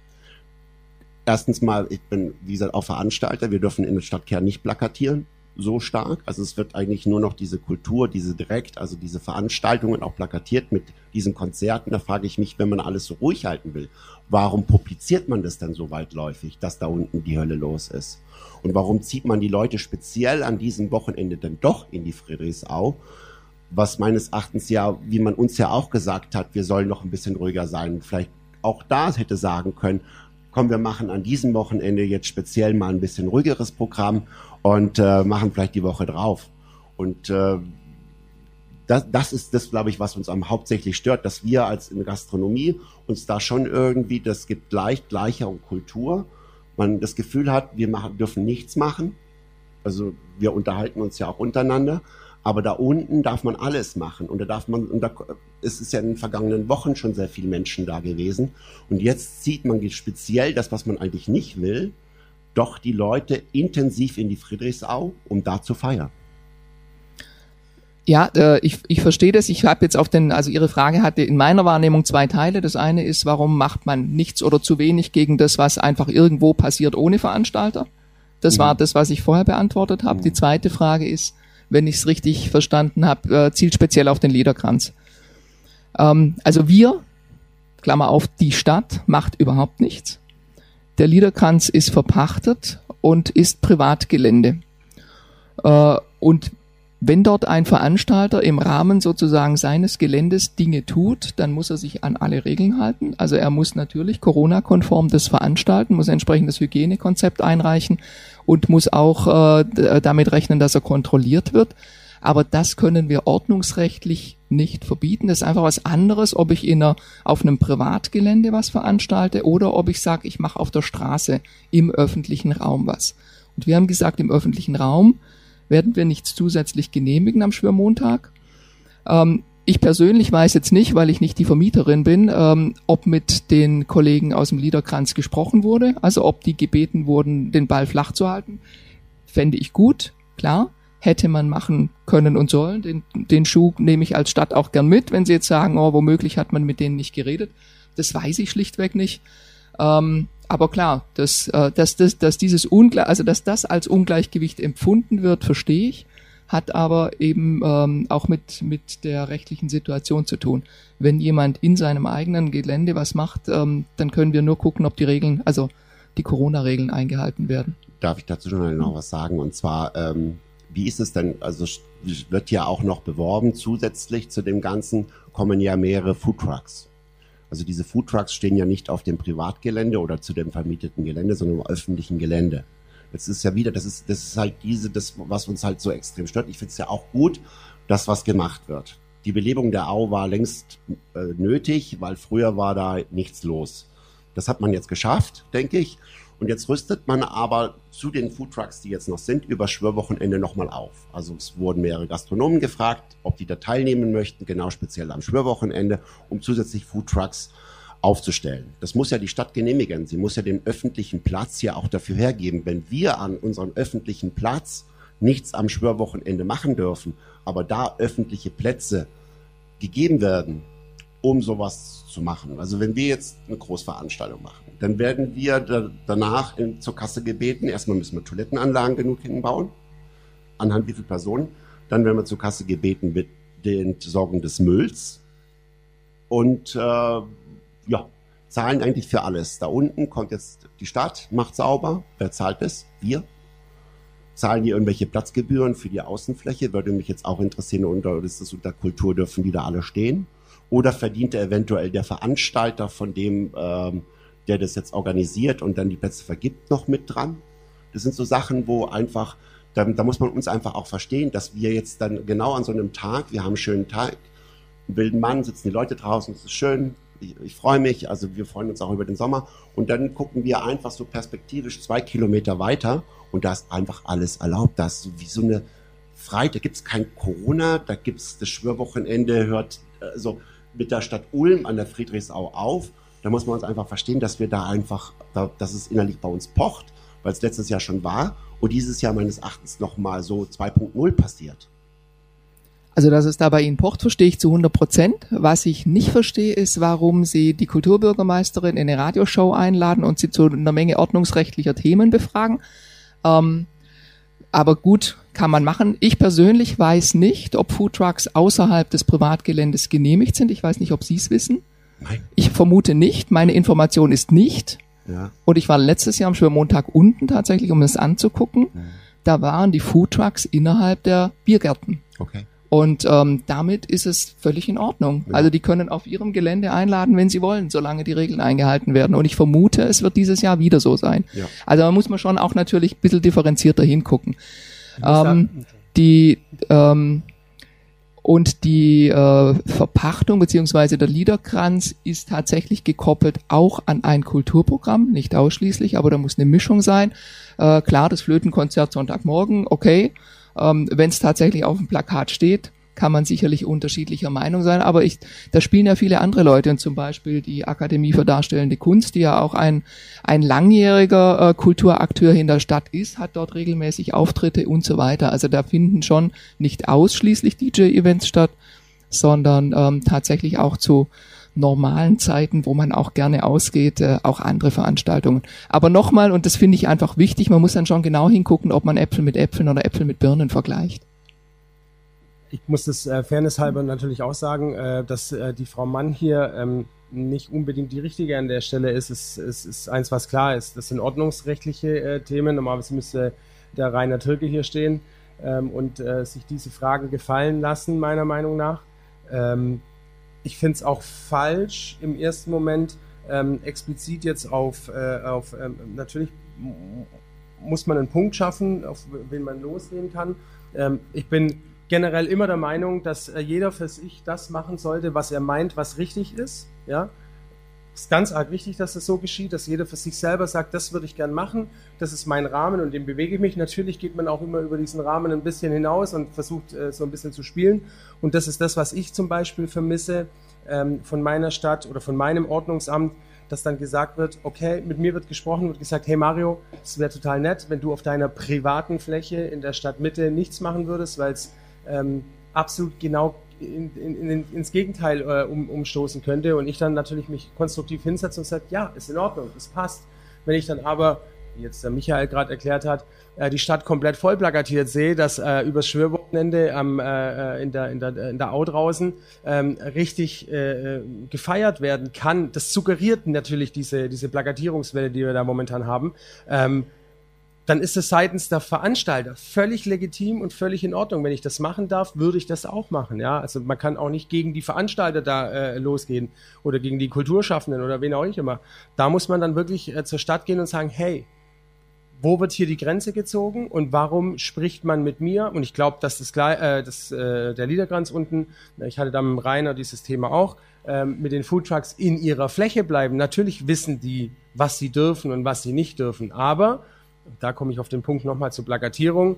Erstens mal, ich bin, wie gesagt, auch Veranstalter. Wir dürfen in der Stadtkern nicht plakatieren so stark. Also es wird eigentlich nur noch diese Kultur, diese direkt, also diese Veranstaltungen auch plakatiert mit diesen Konzerten. Da frage ich mich, wenn man alles so ruhig halten will, warum publiziert man das denn so weitläufig, dass da unten die Hölle los ist? Und warum zieht man die Leute speziell an diesem Wochenende dann doch in die Friedrichsau? Was meines Erachtens ja, wie man uns ja auch gesagt hat, wir sollen noch ein bisschen ruhiger sein. Vielleicht auch da hätte sagen können, komm, wir machen an diesem Wochenende jetzt speziell mal ein bisschen ruhigeres Programm und äh, machen vielleicht die Woche drauf. Und äh, das, das ist das, glaube ich, was uns am hauptsächlich stört, dass wir als in Gastronomie uns da schon irgendwie, das gibt leicht gleicher und Kultur, man das Gefühl hat, wir machen, dürfen nichts machen. Also wir unterhalten uns ja auch untereinander, aber da unten darf man alles machen und da darf man, und da, es ist ja in den vergangenen Wochen schon sehr viele Menschen da gewesen und jetzt sieht man speziell das, was man eigentlich nicht will, doch die Leute intensiv in die Friedrichsau, um da zu feiern. Ja, äh, ich, ich verstehe das. Ich habe jetzt auf den, also Ihre Frage hatte in meiner Wahrnehmung zwei Teile. Das eine ist, warum macht man nichts oder zu wenig gegen das, was einfach irgendwo passiert ohne Veranstalter? Das Mhm. war das, was ich vorher beantwortet habe. Die zweite Frage ist, wenn ich es richtig verstanden habe, äh, zielt speziell auf den Liederkranz. Ähm, also wir, Klammer auf, die Stadt macht überhaupt nichts. Der Liederkranz ist verpachtet und ist Privatgelände. Äh, und wenn dort ein Veranstalter im Rahmen sozusagen seines Geländes Dinge tut, dann muss er sich an alle Regeln halten. Also er muss natürlich Corona-konform das veranstalten, muss entsprechend das Hygienekonzept einreichen und muss auch äh, d- damit rechnen, dass er kontrolliert wird. Aber das können wir ordnungsrechtlich nicht verbieten. Das ist einfach was anderes, ob ich in einer, auf einem Privatgelände was veranstalte oder ob ich sage, ich mache auf der Straße im öffentlichen Raum was. Und wir haben gesagt, im öffentlichen Raum werden wir nichts zusätzlich genehmigen am Schwörmontag. Ähm, ich persönlich weiß jetzt nicht, weil ich nicht die Vermieterin bin, ähm, ob mit den Kollegen aus dem Liederkranz gesprochen wurde, also ob die gebeten wurden, den Ball flach zu halten. Fände ich gut, klar. Hätte man machen können und sollen. Den, den Schuh nehme ich als Stadt auch gern mit, wenn sie jetzt sagen, oh, womöglich hat man mit denen nicht geredet. Das weiß ich schlichtweg nicht. Ähm, aber klar, dass, äh, dass, dass, dass dieses Ungleich, also dass das als Ungleichgewicht empfunden wird, verstehe ich, hat aber eben ähm, auch mit, mit der rechtlichen Situation zu tun. Wenn jemand in seinem eigenen Gelände was macht, ähm, dann können wir nur gucken, ob die Regeln, also die Corona-Regeln eingehalten werden. Darf ich dazu schon noch was sagen? Und zwar, ähm, wie ist es denn, also wird ja auch noch beworben, zusätzlich zu dem Ganzen kommen ja mehrere Foodtrucks. Also diese Foodtrucks stehen ja nicht auf dem Privatgelände oder zu dem vermieteten Gelände, sondern im öffentlichen Gelände. Jetzt ist ja wieder, das ist, das ist halt diese, das, was uns halt so extrem stört. Ich finde es ja auch gut, dass was gemacht wird. Die Belebung der Au war längst äh, nötig, weil früher war da nichts los. Das hat man jetzt geschafft, denke ich. Und jetzt rüstet man aber zu den Foodtrucks, die jetzt noch sind, über Schwörwochenende nochmal auf. Also es wurden mehrere Gastronomen gefragt, ob die da teilnehmen möchten, genau speziell am Schwörwochenende, um zusätzlich Foodtrucks aufzustellen. Das muss ja die Stadt genehmigen. Sie muss ja den öffentlichen Platz hier auch dafür hergeben. Wenn wir an unserem öffentlichen Platz nichts am Schwörwochenende machen dürfen, aber da öffentliche Plätze gegeben werden, um sowas zu machen. Also wenn wir jetzt eine Großveranstaltung machen, dann werden wir da, danach in, zur Kasse gebeten. Erstmal müssen wir Toilettenanlagen genug hinbauen, anhand wie viele Personen. Dann werden wir zur Kasse gebeten mit der Entsorgung des Mülls. Und äh, ja, zahlen eigentlich für alles. Da unten kommt jetzt die Stadt, macht sauber. Wer zahlt das? Wir. Zahlen die irgendwelche Platzgebühren für die Außenfläche? Würde mich jetzt auch interessieren, unter, ist das unter Kultur dürfen die da alle stehen? Oder verdient eventuell der Veranstalter von dem, ähm, der das jetzt organisiert und dann die Plätze vergibt, noch mit dran? Das sind so Sachen, wo einfach, da, da muss man uns einfach auch verstehen, dass wir jetzt dann genau an so einem Tag, wir haben einen schönen Tag, einen wilden Mann, sitzen die Leute draußen, es ist schön, ich, ich freue mich, also wir freuen uns auch über den Sommer. Und dann gucken wir einfach so perspektivisch zwei Kilometer weiter und da ist einfach alles erlaubt. Da ist wie so eine Freitag, da gibt es kein Corona, da gibt es das Schwörwochenende, hört äh, so mit der Stadt Ulm an der Friedrichsau auf. Da muss man uns einfach verstehen, dass wir da einfach, da, dass es innerlich bei uns pocht, weil es letztes Jahr schon war und dieses Jahr meines Erachtens nochmal so 2.0 passiert. Also, dass es da bei Ihnen pocht, verstehe ich zu 100 Prozent. Was ich nicht verstehe, ist, warum Sie die Kulturbürgermeisterin in eine Radioshow einladen und sie zu einer Menge ordnungsrechtlicher Themen befragen. Ähm, aber gut, kann man machen. Ich persönlich weiß nicht, ob Foodtrucks außerhalb des Privatgeländes genehmigt sind. Ich weiß nicht, ob Sie es wissen. Nein. Ich vermute nicht. Meine Information ist nicht. Ja. Und ich war letztes Jahr am Schwörmontag unten tatsächlich, um es anzugucken. Da waren die Foodtrucks innerhalb der Biergärten. Okay. Und ähm, damit ist es völlig in Ordnung. Ja. Also die können auf ihrem Gelände einladen, wenn sie wollen, solange die Regeln eingehalten werden. Und ich vermute, es wird dieses Jahr wieder so sein. Ja. Also da muss man schon auch natürlich ein bisschen differenzierter hingucken. Ähm, die ähm, und die äh, Verpachtung beziehungsweise der Liederkranz ist tatsächlich gekoppelt auch an ein Kulturprogramm, nicht ausschließlich, aber da muss eine Mischung sein. Äh, klar, das Flötenkonzert Sonntagmorgen, okay. Ähm, Wenn es tatsächlich auf dem Plakat steht, kann man sicherlich unterschiedlicher Meinung sein, aber ich, da spielen ja viele andere Leute und zum Beispiel die Akademie für Darstellende Kunst, die ja auch ein, ein langjähriger äh, Kulturakteur in der Stadt ist, hat dort regelmäßig Auftritte und so weiter. Also da finden schon nicht ausschließlich DJ-Events statt, sondern ähm, tatsächlich auch zu normalen Zeiten, wo man auch gerne ausgeht, äh, auch andere Veranstaltungen. Aber nochmal, und das finde ich einfach wichtig, man muss dann schon genau hingucken, ob man Äpfel mit Äpfeln oder Äpfel mit Birnen vergleicht. Ich muss das äh, fairnesshalber natürlich auch sagen, äh, dass äh, die Frau Mann hier ähm, nicht unbedingt die richtige an der Stelle ist. Es, es ist eins, was klar ist. Das sind ordnungsrechtliche äh, Themen. Normalerweise müsste der Rainer Türke hier stehen ähm, und äh, sich diese Fragen gefallen lassen, meiner Meinung nach. Ähm, ich finde es auch falsch, im ersten Moment ähm, explizit jetzt auf, äh, auf ähm, natürlich muss man einen Punkt schaffen, auf wen man losgehen kann. Ähm, ich bin generell immer der Meinung, dass äh, jeder für sich das machen sollte, was er meint, was richtig ist. Ja, ist ganz arg wichtig, dass das so geschieht, dass jeder für sich selber sagt, das würde ich gern machen, das ist mein Rahmen und dem bewege ich mich. Natürlich geht man auch immer über diesen Rahmen ein bisschen hinaus und versucht äh, so ein bisschen zu spielen. Und das ist das, was ich zum Beispiel vermisse ähm, von meiner Stadt oder von meinem Ordnungsamt, dass dann gesagt wird, okay, mit mir wird gesprochen, wird gesagt, hey Mario, es wäre total nett, wenn du auf deiner privaten Fläche in der Stadtmitte nichts machen würdest, weil es ähm, absolut genau in, in, in, ins Gegenteil äh, um, umstoßen könnte und ich dann natürlich mich konstruktiv hinsetze und sage, ja, ist in Ordnung, es passt. Wenn ich dann aber, wie jetzt der Michael gerade erklärt hat, äh, die Stadt komplett voll plakatiert sehe, dass äh, übers Schwörwochenende am, äh, in, der, in, der, in der Au draußen ähm, richtig äh, äh, gefeiert werden kann, das suggeriert natürlich diese, diese Plakatierungswelle, die wir da momentan haben. Ähm, dann ist es seitens der Veranstalter völlig legitim und völlig in Ordnung. Wenn ich das machen darf, würde ich das auch machen. Ja, also man kann auch nicht gegen die Veranstalter da äh, losgehen oder gegen die Kulturschaffenden oder wen auch immer. Da muss man dann wirklich äh, zur Stadt gehen und sagen, hey, wo wird hier die Grenze gezogen und warum spricht man mit mir? Und ich glaube, dass das, äh, das äh, der Liederkranz unten, ich hatte da mit Rainer dieses Thema auch, ähm, mit den Foodtrucks in ihrer Fläche bleiben. Natürlich wissen die, was sie dürfen und was sie nicht dürfen. Aber, da komme ich auf den Punkt nochmal zur Plakatierung,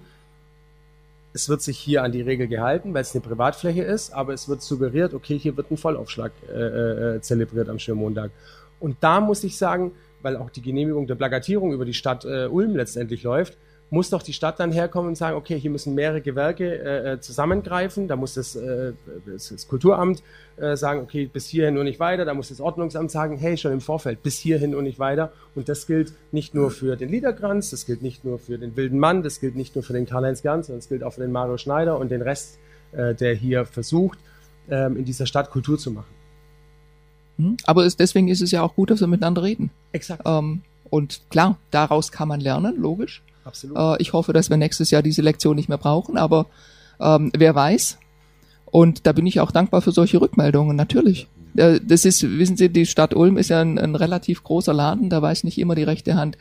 es wird sich hier an die Regel gehalten, weil es eine Privatfläche ist, aber es wird suggeriert, okay, hier wird ein Vollaufschlag äh, äh, zelebriert am Schirmmontag. Und da muss ich sagen, weil auch die Genehmigung der Plakatierung über die Stadt äh, Ulm letztendlich läuft, muss doch die Stadt dann herkommen und sagen, okay, hier müssen mehrere Gewerke äh, äh, zusammengreifen, da muss das, äh, das, Kulturamt äh, sagen, okay, bis hierhin und nicht weiter, da muss das Ordnungsamt sagen, hey, schon im Vorfeld, bis hierhin und nicht weiter. Und das gilt nicht nur für den Liederkranz, das gilt nicht nur für den wilden Mann, das gilt nicht nur für den Karl-Heinz Gans, sondern es gilt auch für den Mario Schneider und den Rest, äh, der hier versucht, ähm, in dieser Stadt Kultur zu machen. Hm? Aber es, deswegen ist es ja auch gut, dass wir miteinander reden. Exakt. Ähm, und klar, daraus kann man lernen, logisch. Absolut. Äh, ich hoffe, dass wir nächstes Jahr diese Lektion nicht mehr brauchen, aber ähm, wer weiß. Und da bin ich auch dankbar für solche Rückmeldungen, natürlich. Äh, das ist, wissen Sie, die Stadt Ulm ist ja ein, ein relativ großer Laden, da weiß nicht immer die rechte Hand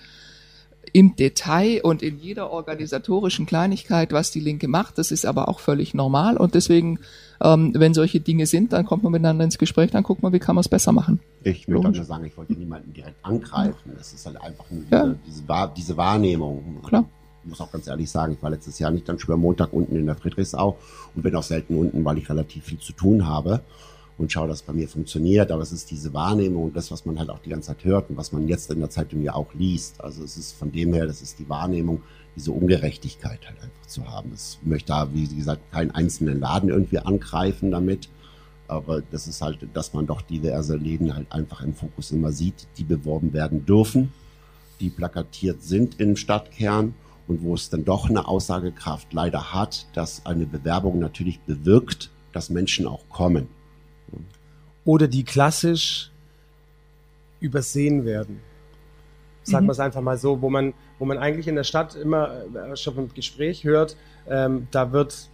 im Detail und in jeder organisatorischen Kleinigkeit, was die Linke macht. Das ist aber auch völlig normal und deswegen, ähm, wenn solche Dinge sind, dann kommt man miteinander ins Gespräch, dann guckt man, wie kann man es besser machen. Ich Logisch. nur sagen, ich wollte niemanden direkt angreifen. Das ist halt einfach nur Ja. diese, diese, Wahr- diese Wahrnehmung. Klar. Ich muss auch ganz ehrlich sagen, ich war letztes Jahr nicht an Schwörmontag unten in der Friedrichsau und bin auch selten unten, weil ich relativ viel zu tun habe und schaue, dass es bei mir funktioniert. Aber es ist diese Wahrnehmung und das, was man halt auch die ganze Zeit hört und was man jetzt in der Zeitung ja auch liest. Also es ist von dem her, das ist die Wahrnehmung, diese Ungerechtigkeit halt einfach zu haben. Ich möchte da, wie gesagt, keinen einzelnen Laden irgendwie angreifen damit. Aber das ist halt, dass man doch diverse Läden halt einfach im Fokus immer sieht, die beworben werden dürfen, die plakatiert sind im Stadtkern und wo es dann doch eine Aussagekraft leider hat, dass eine Bewerbung natürlich bewirkt, dass Menschen auch kommen. Oder die klassisch übersehen werden. Sagen Mhm. wir es einfach mal so, wo man, wo man eigentlich in der Stadt immer äh, schon im Gespräch hört, ähm, da wird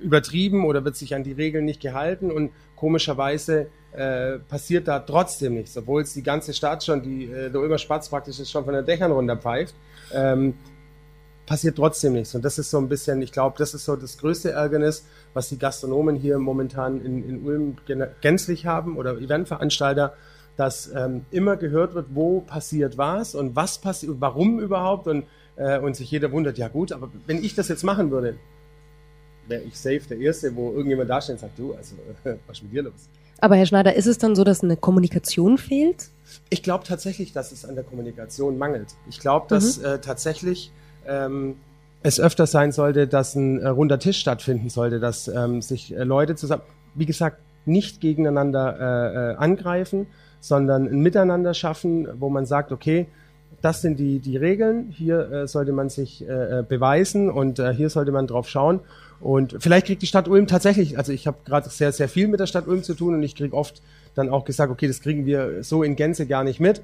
übertrieben oder wird sich an die Regeln nicht gehalten und komischerweise äh, passiert da trotzdem nichts, obwohl es die ganze Stadt schon, die, äh, der Ulmer Spatz praktisch ist schon von den Dächern runterpfeift, ähm, passiert trotzdem nichts. Und das ist so ein bisschen, ich glaube, das ist so das größte Ärgernis, was die Gastronomen hier momentan in, in Ulm gänzlich haben oder Eventveranstalter, dass ähm, immer gehört wird, wo passiert was und was passiert warum überhaupt und, äh, und sich jeder wundert, ja gut, aber wenn ich das jetzt machen würde, wäre ich safe der Erste, wo irgendjemand da steht und sagt, du, also *laughs* was ist mit dir los? Aber Herr Schneider, ist es dann so, dass eine Kommunikation fehlt? Ich glaube tatsächlich, dass es an der Kommunikation mangelt. Ich glaube, dass äh, tatsächlich ähm, es öfter sein sollte, dass ein äh, runder Tisch stattfinden sollte, dass ähm, sich äh, Leute zusammen, wie gesagt, nicht gegeneinander äh, äh, angreifen, sondern ein Miteinander schaffen, wo man sagt, okay, das sind die, die Regeln, hier äh, sollte man sich äh, beweisen und hier sollte man drauf schauen. Und vielleicht kriegt die Stadt Ulm tatsächlich, also ich habe gerade sehr, sehr viel mit der Stadt Ulm zu tun und ich kriege oft dann auch gesagt, okay, das kriegen wir so in Gänze gar nicht mit.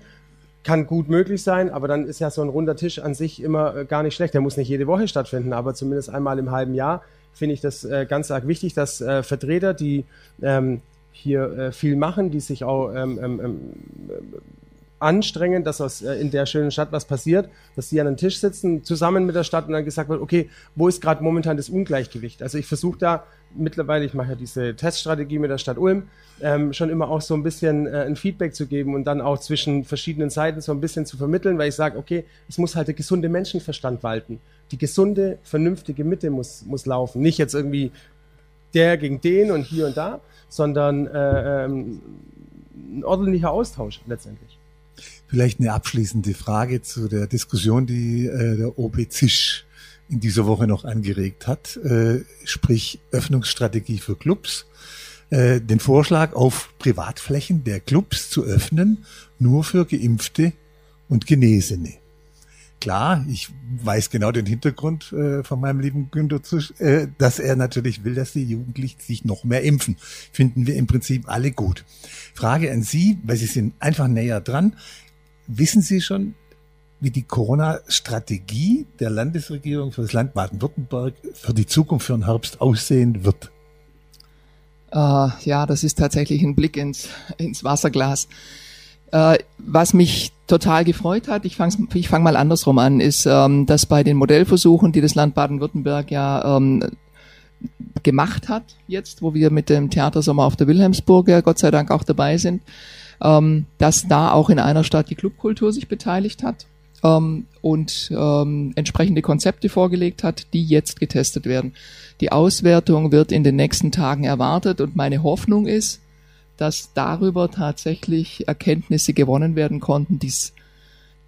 Kann gut möglich sein, aber dann ist ja so ein runder Tisch an sich immer äh, gar nicht schlecht. Der muss nicht jede Woche stattfinden, aber zumindest einmal im halben Jahr finde ich das äh, ganz arg wichtig, dass äh, Vertreter, die ähm, hier viel machen, die sich auch ähm, ähm, ähm, anstrengen, dass aus, äh, in der schönen Stadt was passiert, dass die an einem Tisch sitzen, zusammen mit der Stadt und dann gesagt wird, okay, wo ist gerade momentan das Ungleichgewicht? Also ich versuche da mittlerweile, ich mache ja diese Teststrategie mit der Stadt Ulm, ähm, schon immer auch so ein bisschen äh, ein Feedback zu geben und dann auch zwischen verschiedenen Seiten so ein bisschen zu vermitteln, weil ich sage, okay, es muss halt der gesunde Menschenverstand walten. Die gesunde, vernünftige Mitte muss, muss laufen. Nicht jetzt irgendwie der gegen den und hier und da, sondern äh, ähm, ein ordentlicher Austausch letztendlich. Vielleicht eine abschließende Frage zu der Diskussion, die äh, der OB Zisch in dieser Woche noch angeregt hat, äh, sprich Öffnungsstrategie für Clubs. Äh, den Vorschlag, auf Privatflächen der Clubs zu öffnen, nur für Geimpfte und Genesene. Klar, ich weiß genau den Hintergrund äh, von meinem lieben Günter Zisch, äh, dass er natürlich will, dass die Jugendlichen sich noch mehr impfen. Finden wir im Prinzip alle gut. Frage an Sie, weil Sie sind einfach näher dran. Wissen Sie schon, wie die Corona-Strategie der Landesregierung für das Land Baden-Württemberg für die Zukunft für den Herbst aussehen wird? Äh, ja, das ist tatsächlich ein Blick ins, ins Wasserglas. Äh, was mich total gefreut hat, ich fange ich fang mal andersrum an, ist, ähm, dass bei den Modellversuchen, die das Land Baden-Württemberg ja ähm, gemacht hat, jetzt, wo wir mit dem Theatersommer auf der Wilhelmsburg ja Gott sei Dank auch dabei sind, ähm, dass da auch in einer Stadt die Clubkultur sich beteiligt hat ähm, und ähm, entsprechende Konzepte vorgelegt hat, die jetzt getestet werden. Die Auswertung wird in den nächsten Tagen erwartet und meine Hoffnung ist, dass darüber tatsächlich Erkenntnisse gewonnen werden konnten, die's,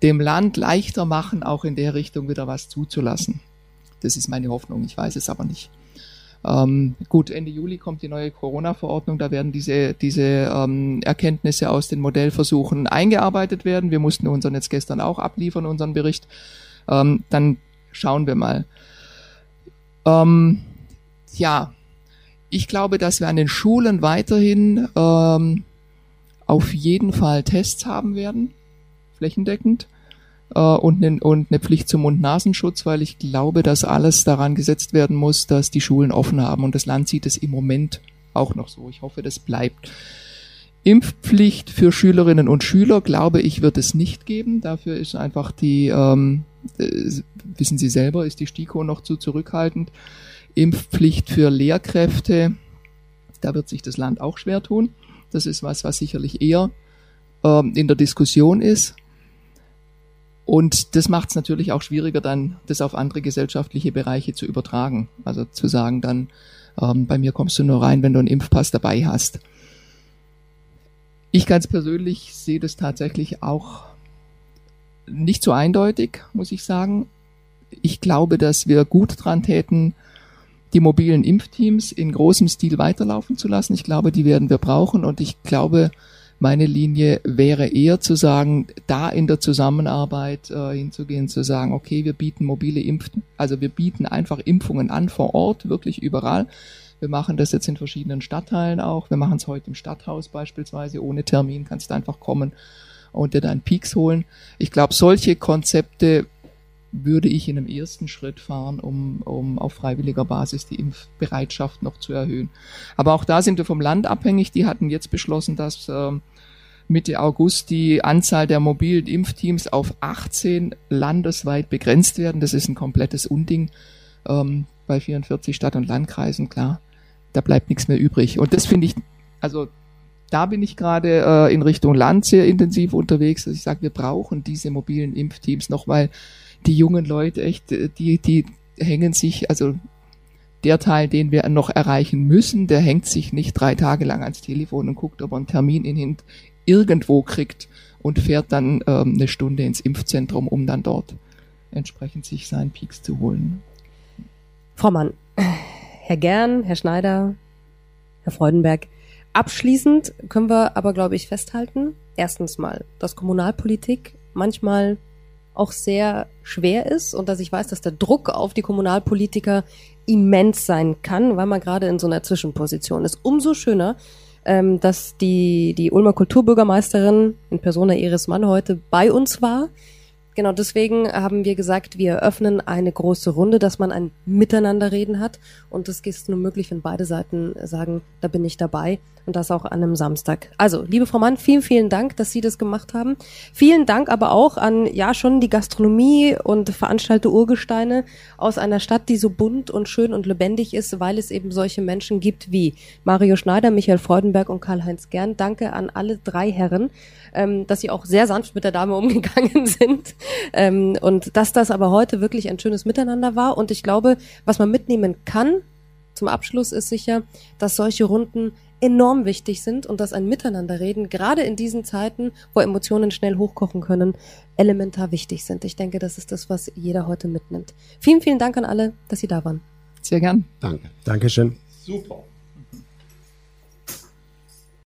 dem Land leichter machen, auch in der Richtung wieder was zuzulassen. Das ist meine Hoffnung, ich weiß es aber nicht. Ähm, gut, Ende Juli kommt die neue Corona-Verordnung, da werden diese, diese ähm, Erkenntnisse aus den Modellversuchen eingearbeitet werden. Wir mussten unseren jetzt gestern auch abliefern, unseren Bericht. Ähm, dann schauen wir mal. Ähm, ja, ich glaube, dass wir an den Schulen weiterhin ähm, auf jeden Fall Tests haben werden, flächendeckend, äh, und, ne, und eine Pflicht zum Mund-Nasenschutz, weil ich glaube, dass alles daran gesetzt werden muss, dass die Schulen offen haben. Und das Land sieht es im Moment auch noch so. Ich hoffe, das bleibt. Impfpflicht für Schülerinnen und Schüler, glaube ich, wird es nicht geben. Dafür ist einfach die, ähm, äh, wissen Sie selber, ist die STIKO noch zu zurückhaltend. Impfpflicht für Lehrkräfte, da wird sich das Land auch schwer tun. Das ist was, was sicherlich eher ähm, in der Diskussion ist. Und das macht es natürlich auch schwieriger, dann das auf andere gesellschaftliche Bereiche zu übertragen. Also zu sagen dann, ähm, bei mir kommst du nur rein, wenn du einen Impfpass dabei hast. Ich ganz persönlich sehe das tatsächlich auch nicht so eindeutig, muss ich sagen. Ich glaube, dass wir gut dran täten, die mobilen Impfteams in großem Stil weiterlaufen zu lassen. Ich glaube, die werden wir brauchen und ich glaube, meine Linie wäre eher zu sagen, da in der Zusammenarbeit äh, hinzugehen, zu sagen, okay, wir bieten mobile Impf, also wir bieten einfach Impfungen an vor Ort, wirklich überall. Wir machen das jetzt in verschiedenen Stadtteilen auch. Wir machen es heute im Stadthaus beispielsweise. Ohne Termin kannst du einfach kommen und dir deinen Peaks holen. Ich glaube, solche Konzepte würde ich in einem ersten Schritt fahren, um, um auf freiwilliger Basis die Impfbereitschaft noch zu erhöhen. Aber auch da sind wir vom Land abhängig. Die hatten jetzt beschlossen, dass äh, Mitte August die Anzahl der mobilen Impfteams auf 18 landesweit begrenzt werden. Das ist ein komplettes Unding ähm, bei 44 Stadt- und Landkreisen, klar. Da bleibt nichts mehr übrig. Und das finde ich, also da bin ich gerade äh, in Richtung Land sehr intensiv unterwegs. Also ich sage, wir brauchen diese mobilen Impfteams noch, weil die jungen Leute echt, äh, die, die hängen sich, also der Teil, den wir noch erreichen müssen, der hängt sich nicht drei Tage lang ans Telefon und guckt, ob er einen Termin in, irgendwo kriegt und fährt dann ähm, eine Stunde ins Impfzentrum, um dann dort entsprechend sich seinen Peaks zu holen. Frau Mann, Herr Gern, Herr Schneider, Herr Freudenberg, abschließend können wir aber, glaube ich, festhalten, erstens mal, dass Kommunalpolitik manchmal auch sehr schwer ist und dass ich weiß, dass der Druck auf die Kommunalpolitiker immens sein kann, weil man gerade in so einer Zwischenposition ist. Umso schöner, ähm, dass die, die Ulmer Kulturbürgermeisterin in Persona Iris Mann heute bei uns war Genau deswegen haben wir gesagt, wir eröffnen eine große Runde, dass man ein Miteinanderreden hat. Und das ist nur möglich, wenn beide Seiten sagen, da bin ich dabei. Und das auch an einem Samstag. Also, liebe Frau Mann, vielen, vielen Dank, dass Sie das gemacht haben. Vielen Dank aber auch an, ja, schon die Gastronomie und Veranstalter Urgesteine aus einer Stadt, die so bunt und schön und lebendig ist, weil es eben solche Menschen gibt wie Mario Schneider, Michael Freudenberg und Karl-Heinz Gern. Danke an alle drei Herren, ähm, dass Sie auch sehr sanft mit der Dame *laughs* umgegangen sind. Ähm, und dass das aber heute wirklich ein schönes Miteinander war. Und ich glaube, was man mitnehmen kann zum Abschluss ist sicher, dass solche Runden enorm wichtig sind und dass ein Miteinanderreden gerade in diesen Zeiten, wo Emotionen schnell hochkochen können, elementar wichtig sind. Ich denke, das ist das, was jeder heute mitnimmt. Vielen, vielen Dank an alle, dass Sie da waren. Sehr gern. Danke. Dankeschön. Super.